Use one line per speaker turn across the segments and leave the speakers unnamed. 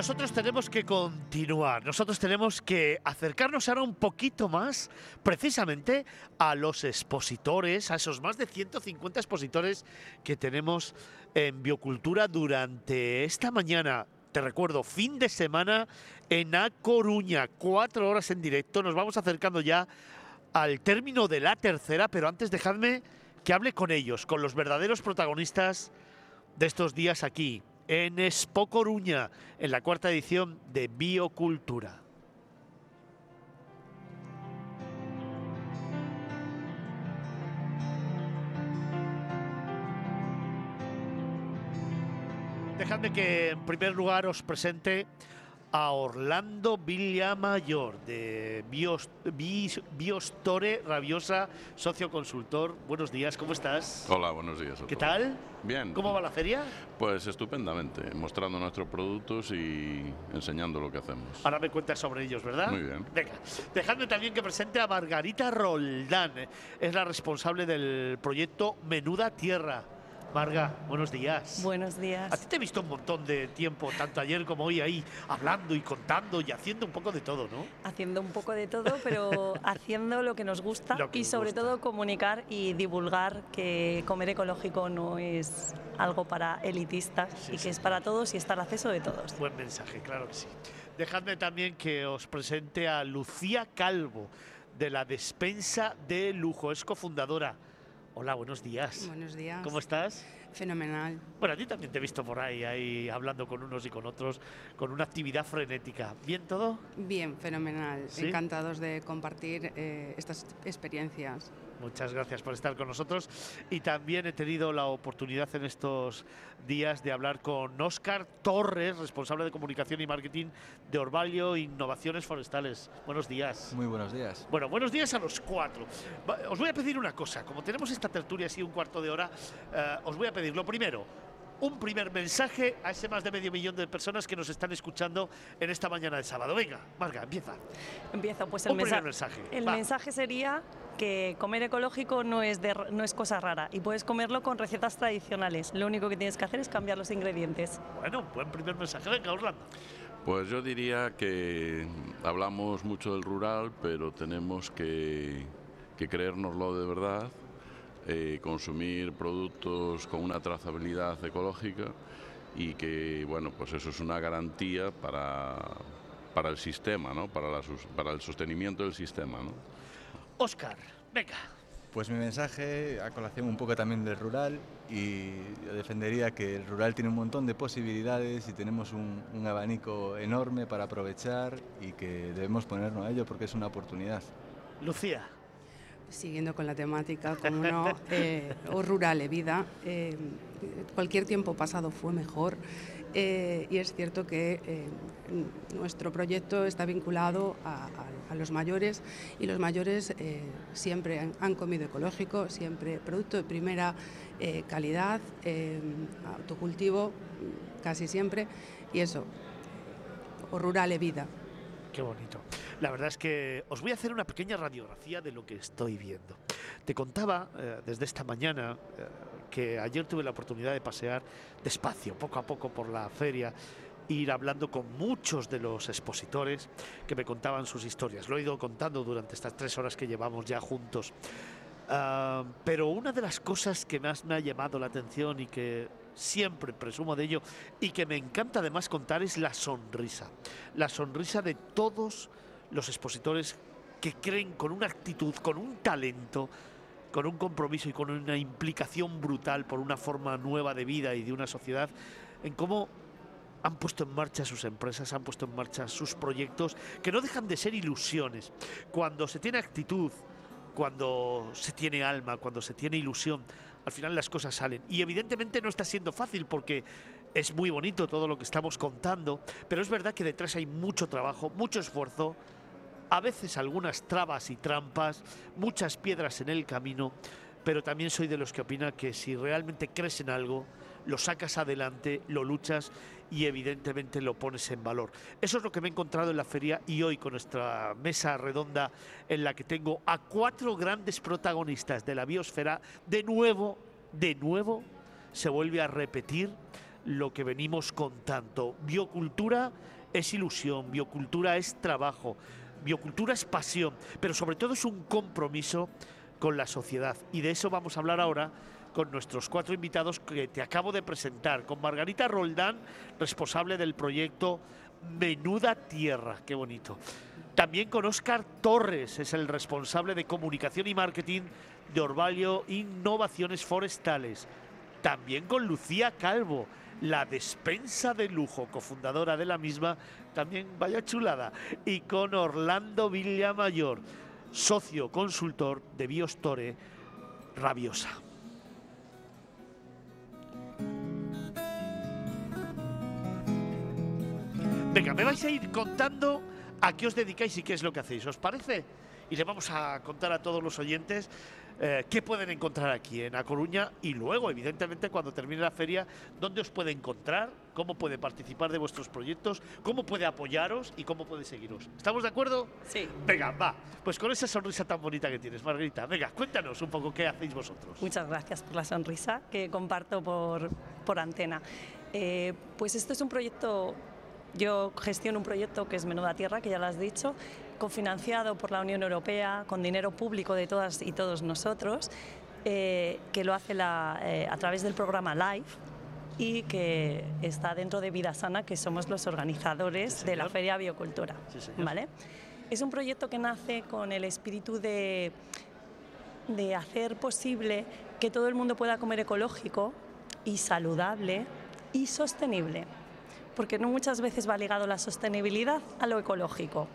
nosotros tenemos que continuar, nosotros tenemos que acercarnos ahora un poquito más precisamente a los expositores, a esos más de 150 expositores que tenemos en biocultura durante esta mañana. Te recuerdo, fin de semana en A Coruña, cuatro horas en directo. Nos vamos acercando ya al término de la tercera, pero antes dejadme que hable con ellos, con los verdaderos protagonistas de estos días aquí, en Expo Coruña, en la cuarta edición de Biocultura. Dejadme que en primer lugar os presente a Orlando Villamayor de Bios, Bis- Biostore Rabiosa, socio consultor. Buenos días, ¿cómo estás?
Hola, buenos días. a
¿Qué
todos.
tal?
Bien.
¿Cómo va la feria?
Pues estupendamente, mostrando nuestros productos y enseñando lo que hacemos.
Ahora me cuentas sobre ellos, ¿verdad?
Muy bien.
Venga, dejadme también que presente a Margarita Roldán. Es la responsable del proyecto Menuda Tierra. Marga, buenos días.
Buenos
A
días.
ti te he visto un montón de tiempo, tanto ayer como hoy, ahí hablando y contando y haciendo un poco de todo, ¿no?
Haciendo un poco de todo, pero haciendo lo que nos gusta
que
y
nos
sobre
gusta.
todo comunicar y divulgar que comer ecológico no es algo para elitistas
Sí,
y
sí.
que es para todos y está al acceso de todos.
Buen mensaje, claro que sí. Dejadme también que os presente a Lucía Calvo, de la Despensa de Lujo, es cofundadora. Hola, buenos días.
Buenos días.
¿Cómo estás?
Fenomenal.
Bueno, a ti también te he visto por ahí, ahí hablando con unos y con otros, con una actividad frenética. ¿Bien todo?
Bien, fenomenal.
¿Sí?
Encantados de compartir eh, estas experiencias.
Muchas gracias por estar con nosotros. Y también he tenido la oportunidad en estos días de hablar con Óscar Torres, responsable de comunicación y marketing de Orvalio Innovaciones Forestales. Buenos días.
Muy buenos días.
Bueno, buenos días a los cuatro. Os voy a pedir una cosa. Como tenemos esta tertulia así un cuarto de hora, eh, os voy a pedir lo primero. Un primer mensaje a ese más de medio millón de personas que nos están escuchando en esta mañana de sábado. Venga, Marga, empieza.
Empiezo, pues el,
Un mensaje,
el
va.
mensaje sería que comer ecológico no es, de, no es cosa rara y puedes comerlo con recetas tradicionales. Lo único que tienes que hacer es cambiar los ingredientes.
Bueno, buen primer mensaje. Venga, Orlando.
Pues yo diría que hablamos mucho del rural, pero tenemos que, que creérnoslo de verdad, eh, consumir productos con una trazabilidad ecológica y que, bueno, pues eso es una garantía para, para el sistema, ¿no? para, la para el sostenimiento del sistema. ¿no?
Óscar, venga.
Pues mi mensaje a colación un poco también del rural y yo defendería que el rural tiene un montón de posibilidades y tenemos un, un abanico enorme para aprovechar y que debemos ponernos a ello porque es una oportunidad.
Lucía.
Siguiendo con la temática, como no, eh, o rural e vida, eh, cualquier tiempo pasado fue mejor eh, y es cierto que eh, nuestro proyecto está vinculado a, a- a los mayores y los mayores eh, siempre han, han comido ecológico, siempre producto de primera calidad, autocultivo casi siempre y eso, o rural e vida.
Qué bonito. La verdad es que os voy a hacer una pequeña radiografía de lo que estoy viendo. Te contaba eh, desde esta mañana eh, que ayer tuve la oportunidad de pasear despacio, poco a poco por la feria, ir hablando con muchos de los expositores que me contaban sus historias. Lo he ido contando durante estas tres horas que llevamos ya juntos. Ah, pero una de las cosas que más me ha llamado la atención y que siempre presumo de ello y que me encanta además contar es la sonrisa. La sonrisa de todos los expositores que creen con una actitud, con un talento, con un compromiso y con una implicación brutal por una forma nueva de vida y de una sociedad, en cómo han puesto en marcha sus empresas, han puesto en marcha sus proyectos, que no dejan de ser ilusiones. Cuando se tiene actitud, cuando se tiene alma, cuando se tiene ilusión, al final las cosas salen. Y evidentemente no está siendo fácil porque es muy bonito todo lo que estamos contando, pero es verdad que detrás hay mucho trabajo, mucho esfuerzo, a veces algunas trabas y trampas, muchas piedras en el camino, pero también soy de los que opina que si realmente crees en algo, lo sacas adelante, lo luchas y evidentemente lo pones en valor. Eso es lo que me he encontrado en la feria y hoy con nuestra mesa redonda en la que tengo a cuatro grandes protagonistas de la biosfera. De nuevo, de nuevo, se vuelve a repetir lo que venimos contando. Biocultura es ilusión, biocultura es trabajo, biocultura es pasión, pero sobre todo es un compromiso con la sociedad. Y de eso vamos a hablar ahora con nuestros cuatro invitados que te acabo de presentar, con Margarita Roldán, responsable del proyecto Menuda Tierra, qué bonito. También con Óscar Torres, es el responsable de comunicación y marketing de Orvalio Innovaciones Forestales. También con Lucía Calvo, la despensa de lujo, cofundadora de la misma, también vaya chulada. Y con Orlando Villamayor, socio consultor de Biostore Rabiosa. Venga, me vais a ir contando a qué os dedicáis y qué es lo que hacéis, ¿os parece? Y le vamos a contar a todos los oyentes eh, qué pueden encontrar aquí en A Coruña y luego, evidentemente, cuando termine la feria, dónde os puede encontrar, cómo puede participar de vuestros proyectos, cómo puede apoyaros y cómo puede seguiros. ¿Estamos de acuerdo?
Sí.
Venga, va. Pues con esa sonrisa tan bonita que tienes, Margarita, venga, cuéntanos un poco qué hacéis vosotros.
Muchas gracias por la sonrisa que comparto por, por antena. Eh, pues esto es un proyecto yo gestiono un proyecto que es Menuda Tierra, que ya lo has dicho, cofinanciado por la Unión Europea, con dinero público de todas y todos nosotros, eh, que lo hace la, eh, a través del programa LIFE y que está dentro de Vida Sana, que somos los organizadores
Sí,
de la. Feria Biocultura.
Sí.
¿vale? Es un proyecto que nace con el espíritu de, de hacer posible que todo el mundo pueda comer ecológico y saludable y sostenible porque no muchas veces va ligado la sostenibilidad a lo ecológico.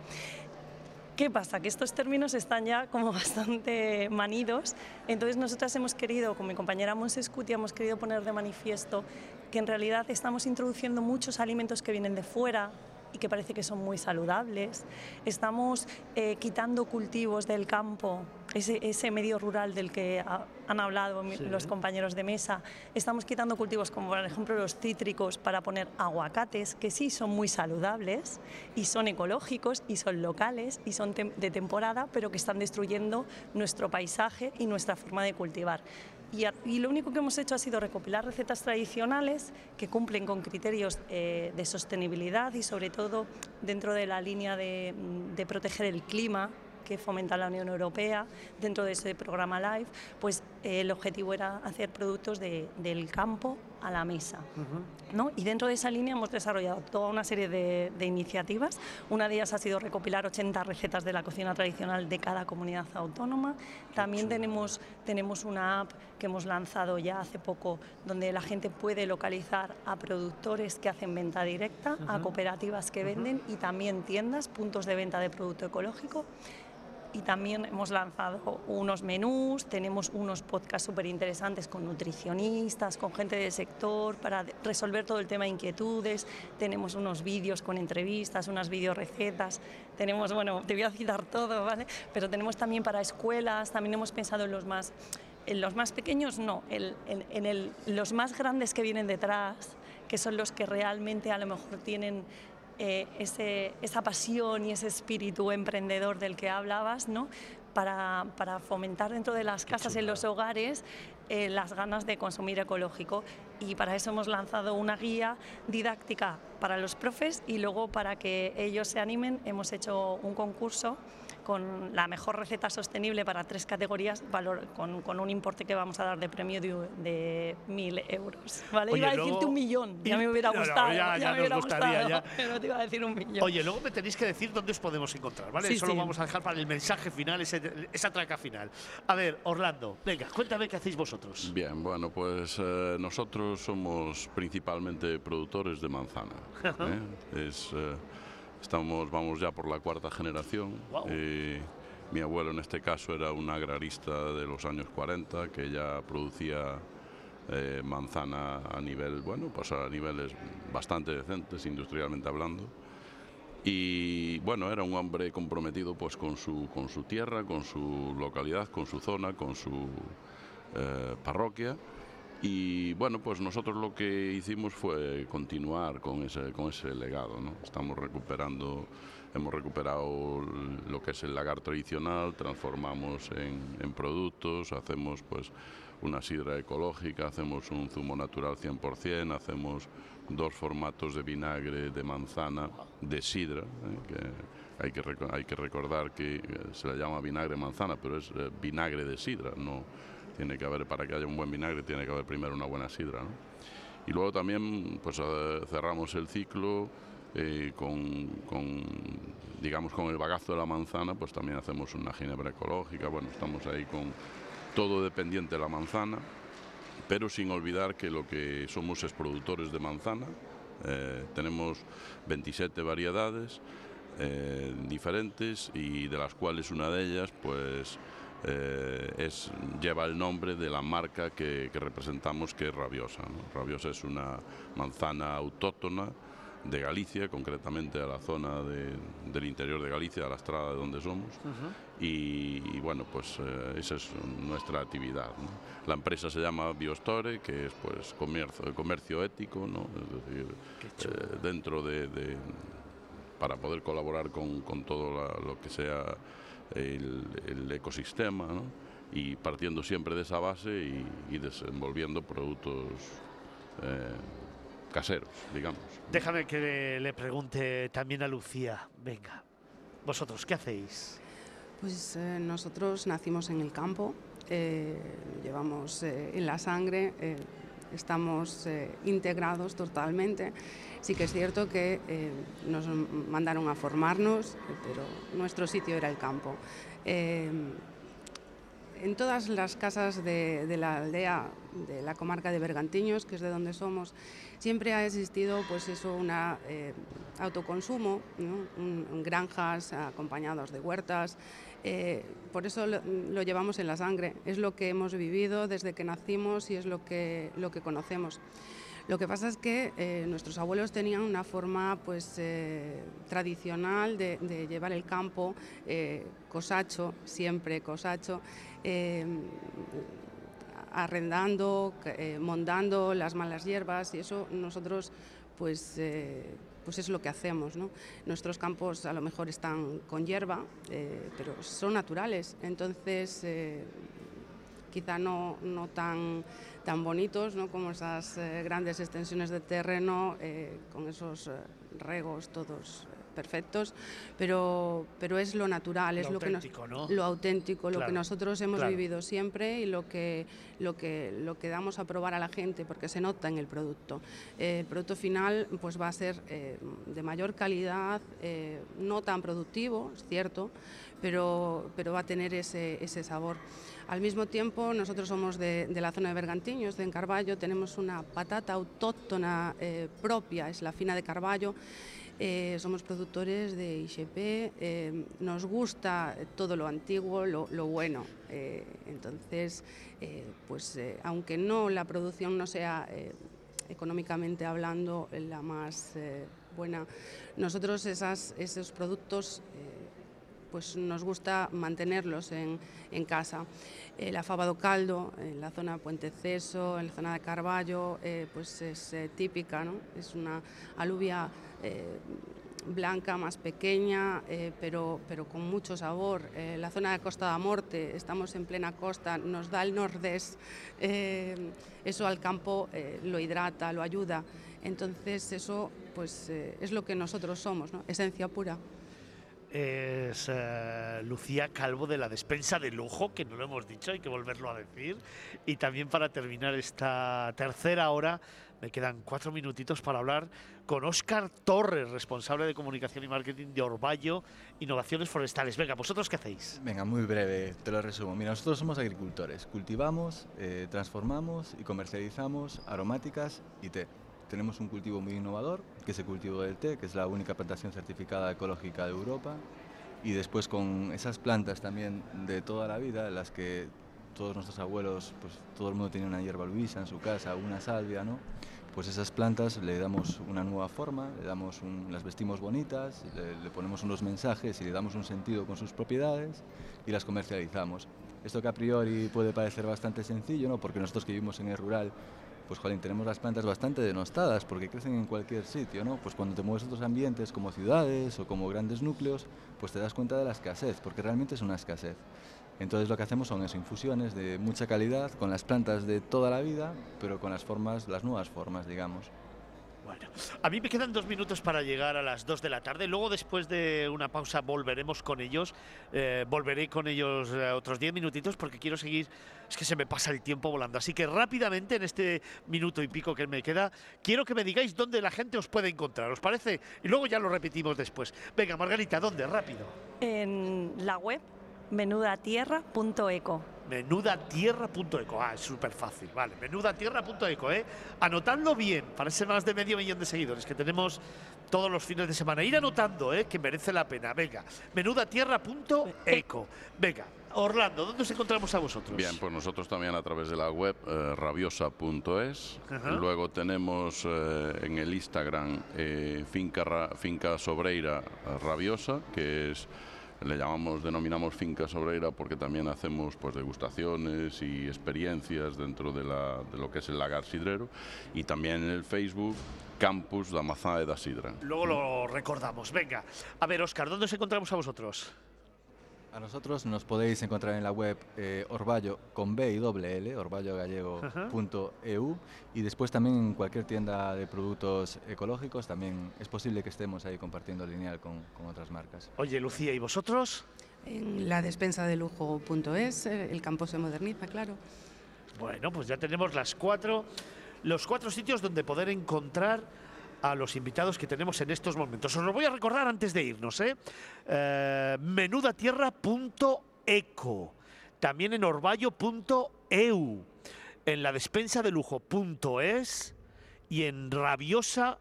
¿Qué pasa? Que estos términos están ya como bastante manidos, entonces nosotras hemos querido, con mi compañera Monsescuti, hemos querido poner de manifiesto que en realidad estamos introduciendo muchos alimentos que vienen de fuera y que parece que son muy saludables. Estamos eh, quitando cultivos del campo, ese, ese medio rural del que ha- han hablado
Sí.
los compañeros de mesa. Estamos quitando cultivos como por ejemplo los cítricos para poner aguacates, que sí son muy saludables y son ecológicos y son locales y son de temporada, pero que están destruyendo nuestro paisaje y nuestra forma de cultivar. Y, y lo único que hemos hecho ha sido recopilar recetas tradicionales que cumplen con criterios eh, de sostenibilidad y sobre todo dentro de la línea de, de proteger el clima que fomenta la Unión Europea dentro de ese programa LIFE, pues eh, el objetivo era hacer productos de- del campo a la mesa. ¿no? Y dentro de esa línea hemos desarrollado toda una serie de, de iniciativas. Una de ellas ha sido recopilar 80 recetas de la cocina tradicional de cada comunidad autónoma. También tenemos, tenemos una app que hemos lanzado ya hace poco donde la gente puede localizar a productores que hacen venta directa, a cooperativas que venden y también tiendas, puntos de venta de producto ecológico y también hemos lanzado unos menús, tenemos unos podcasts súper interesantes con nutricionistas, con gente del sector para resolver todo el tema de inquietudes, tenemos unos vídeos con entrevistas, unas videorecetas, tenemos, bueno, te voy a citar todo, ¿vale? Pero tenemos también para escuelas, también hemos pensado en los más, en los más pequeños no, en, en el- los más grandes que vienen detrás, que son los que realmente a lo mejor tienen eh, ese- esa pasión y ese espíritu emprendedor del que hablabas, ¿no? Para, para fomentar dentro de las casas, en los hogares, eh, las ganas de consumir ecológico. Y para eso hemos lanzado una guía didáctica para los profes y luego para que ellos se animen hemos hecho un concurso con la mejor receta sostenible para tres categorías, valor, con, con un importe que vamos a dar de premio de, de mil euros. ¿vale?
Oye,
iba a decirte un millón, ya me hubiera
no, no,
gustado.
ya- ya
me hubiera
gustaría,
gustado,
ya.
pero te iba a decir un millón.
Oye, luego me tenéis que decir dónde os podemos encontrar, ¿vale?
Sí,
Eso lo vamos a dejar para el mensaje final, ese- esa traca final. A ver, Orlando, venga, cuéntame qué hacéis vosotros.
Bien, bueno, pues eh, nosotros somos principalmente productores de manzana. ¿eh? Es, eh, estamos, vamos ya por la cuarta generación. Eh, mi abuelo en este caso era un agrarista de los años 40 que ya producía eh, manzana a nivel, bueno, pues a niveles bastante decentes, industrialmente hablando. Y bueno, era un hombre comprometido pues con su, con su tierra, con su localidad, con su zona, con su eh, parroquia Y bueno, pues nosotros lo que hicimos fue continuar con ese, con ese legado. ¿no? Estamos recuperando, hemos recuperado lo que es el lagar tradicional, transformamos en, productos, hacemos pues una sidra ecológica, hacemos un zumo natural 100%, hacemos dos formatos de vinagre de manzana de sidra, ¿eh? que hay que, hay que recordar que eh, se le llama vinagre manzana, pero es eh, vinagre de sidra, no tiene que haber, para que haya un buen vinagre, tiene que haber primero una buena sidra. Y luego también pues, cerramos el ciclo eh, con, con, digamos, con el bagazo de la manzana, pues también hacemos una ginebra ecológica. Bueno, estamos ahí con todo dependiente de la manzana, pero sin olvidar que lo que somos es productores de manzana. Eh, tenemos 27 variedades eh, diferentes y de las cuales una de ellas, pues eh, es, lleva el nombre de la marca que, que representamos, que es Rabiosa. ¿no? Rabiosa es una manzana autóctona de Galicia, concretamente a la zona de, del interior de Galicia, a la estrada de donde somos. Uh -huh. y, y, bueno, pues eh, esa es nuestra actividad. ¿no? La empresa se llama Biostore, que es pues comercio, comercio ético, ¿no? es decir, eh, dentro de, de, para poder colaborar con, con todo la, lo que sea el, el ecosistema ¿no? y partiendo siempre de esa base y, y desenvolviendo productos eh, caseros, digamos.
Déjame que le, le, pregunte también a Lucía. Venga, vosotros, ¿qué hacéis?
Pues eh, nosotros nacimos en el campo, eh, llevamos eh, en la sangre, eh, estamos eh, integrados totalmente. Sí que es cierto que eh, nos mandaron a formarnos, pero nuestro sitio era el campo. En todas las casas de, la aldea, de la comarca de Bergantiños, que es de donde somos, siempre ha existido pues eso, un eh, autoconsumo, granjas acompañados de huertas. Eh, por eso lo, llevamos en la sangre. Es lo que hemos vivido desde que nacimos y es lo que, lo que conocemos. Lo que pasa es que eh, nuestros abuelos tenían una forma pues, tradicional de, llevar el campo, cosacho, siempre cosacho, eh, arrendando, eh, mondando las malas hierbas y eso nosotros pues, eh, pues es lo que hacemos. Nuestros campos a lo mejor están con hierba, pero son naturales, entonces quizá no, no tan tan bonitos ¿no? como esas eh, grandes extensiones de terreno eh, con esos eh, regos todos perfectos, pero, pero es lo natural, es
lo, que
nos,
¿no?
lo auténtico,
claro,
lo que nosotros hemos
claro.
vivido siempre y lo que, lo, que, lo que damos a probar a la gente, porque se nota en el producto. Eh, el producto final pues, va a ser eh, de mayor calidad, eh, no tan productivo, es cierto, pero, pero va a tener ese, ese sabor. Al mismo tiempo, nosotros somos de, de la zona de Bergantiños, de Encarballo, tenemos una patata autóctona propia, es la fina de Carballo, eh, somos productores de IGP, eh, nos gusta todo lo antiguo, lo, lo bueno. Eh, entonces, pues aunque no la producción no sea económicamente hablando la más buena, nosotros esos productos pues nos gusta mantenerlos en, en casa. Eh, la fava do caldo, en la zona de Puente Ceso, en la zona de Carballo, eh, pues es eh, típica, ¿no? es una alubia eh, blanca, más pequeña, pero, pero con mucho sabor. Eh, la zona de Costa da Morte, estamos en plena costa, nos da el nordés, eso al campo lo hidrata, lo ayuda. Entonces eso pues, es lo que nosotros somos, esencia pura
es uh, Lucía Calvo de la despensa de lujo, que no lo hemos dicho, hay que volverlo a decir. Y también para terminar esta tercera hora, me quedan cuatro minutitos para hablar con Óscar Torres, responsable de comunicación y marketing de Orballo Innovaciones Forestales. Venga, ¿vosotros qué hacéis?
Venga, muy breve, te lo resumo. Mira, nosotros somos agricultores, cultivamos, eh, transformamos y comercializamos aromáticas y té. Tenemos un cultivo muy innovador, que es el cultivo del té, que es la única plantación certificada ecológica de Europa. Y después con esas plantas también de toda la vida, las que todos nuestros abuelos, pues todo el mundo tenía una hierba luisa en su casa, una salvia, ¿no? Pues esas plantas le damos una nueva forma, le damos un, las vestimos bonitas, le, le ponemos unos mensajes y le damos un sentido con sus propiedades y las comercializamos. Esto que a priori puede parecer bastante sencillo, ¿no? porque nosotros que vivimos en el rural, pues jolín, tenemos las plantas bastante denostadas porque crecen en cualquier sitio, ¿no? Pues cuando te mueves a otros ambientes como ciudades o como grandes núcleos, pues te das cuenta de la escasez, porque realmente es una escasez. Entonces lo que hacemos son eso, infusiones de mucha calidad con las plantas de toda la vida, pero con las formas, las nuevas formas, digamos.
Bueno, a mí me quedan dos minutos para llegar a las dos de la tarde. Luego, después de una pausa, volveremos con ellos. Eh, volveré con ellos eh, otros diez minutitos porque quiero seguir. Es que se me pasa el tiempo volando. Así que rápidamente, en este minuto y pico que me queda, quiero que me digáis dónde la gente os puede encontrar. ¿Os parece? Y luego ya lo repetimos después. Venga, Margarita, ¿dónde? Rápido.
En la web menudatierra.eco.
Menudatierra.eco. Ah, es súper fácil. Vale, menudatierra.eco, ¿eh? Anotadlo bien, parece más de medio millón de seguidores que tenemos todos los fines de semana. Ir anotando, ¿eh? Que merece la pena. Venga, menudatierra.eco. Venga, Orlando, ¿dónde os encontramos a vosotros?
Bien, pues nosotros también a través de la web eh, rabiosa.es. Luego tenemos eh, en el Instagram eh, finca, Ra- finca Sobreira eh, Rabiosa, que es le llamamos, denominamos finca Sobreira porque también hacemos pues degustaciones y experiencias dentro de, la- de lo que es el lagar sidrero y también en el Facebook Campus da Mazá e da Sidra.
Luego lo recordamos. Venga, a ver, Oscar, ¿dónde os encontramos a vosotros?
A nosotros nos podéis encontrar en la web eh, Orballo con B y doble L, orballogallego.eu y después también en cualquier tienda de productos ecológicos también es posible que estemos ahí compartiendo lineal con, con otras marcas.
Oye, Lucía, ¿y vosotros?
En la despensa de lujo.es, eh, el campo se moderniza, claro.
Bueno, pues ya tenemos las cuatro, los cuatro sitios donde poder encontrar a los invitados que tenemos en estos momentos. Os lo voy a recordar antes de irnos, ¿eh? Eh, menudatierra.eco, también en orballo.eu, en la despensa de lujo.es y en rabiosa.es.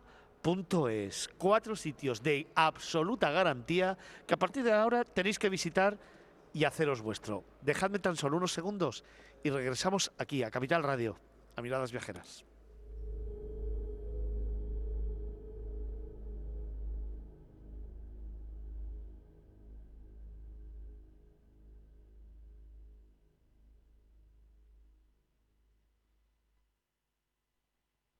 Cuatro sitios de absoluta garantía que a partir de ahora tenéis que visitar y haceros vuestro. Dejadme tan solo unos segundos y regresamos aquí a Capital Radio, a Miradas Viajeras.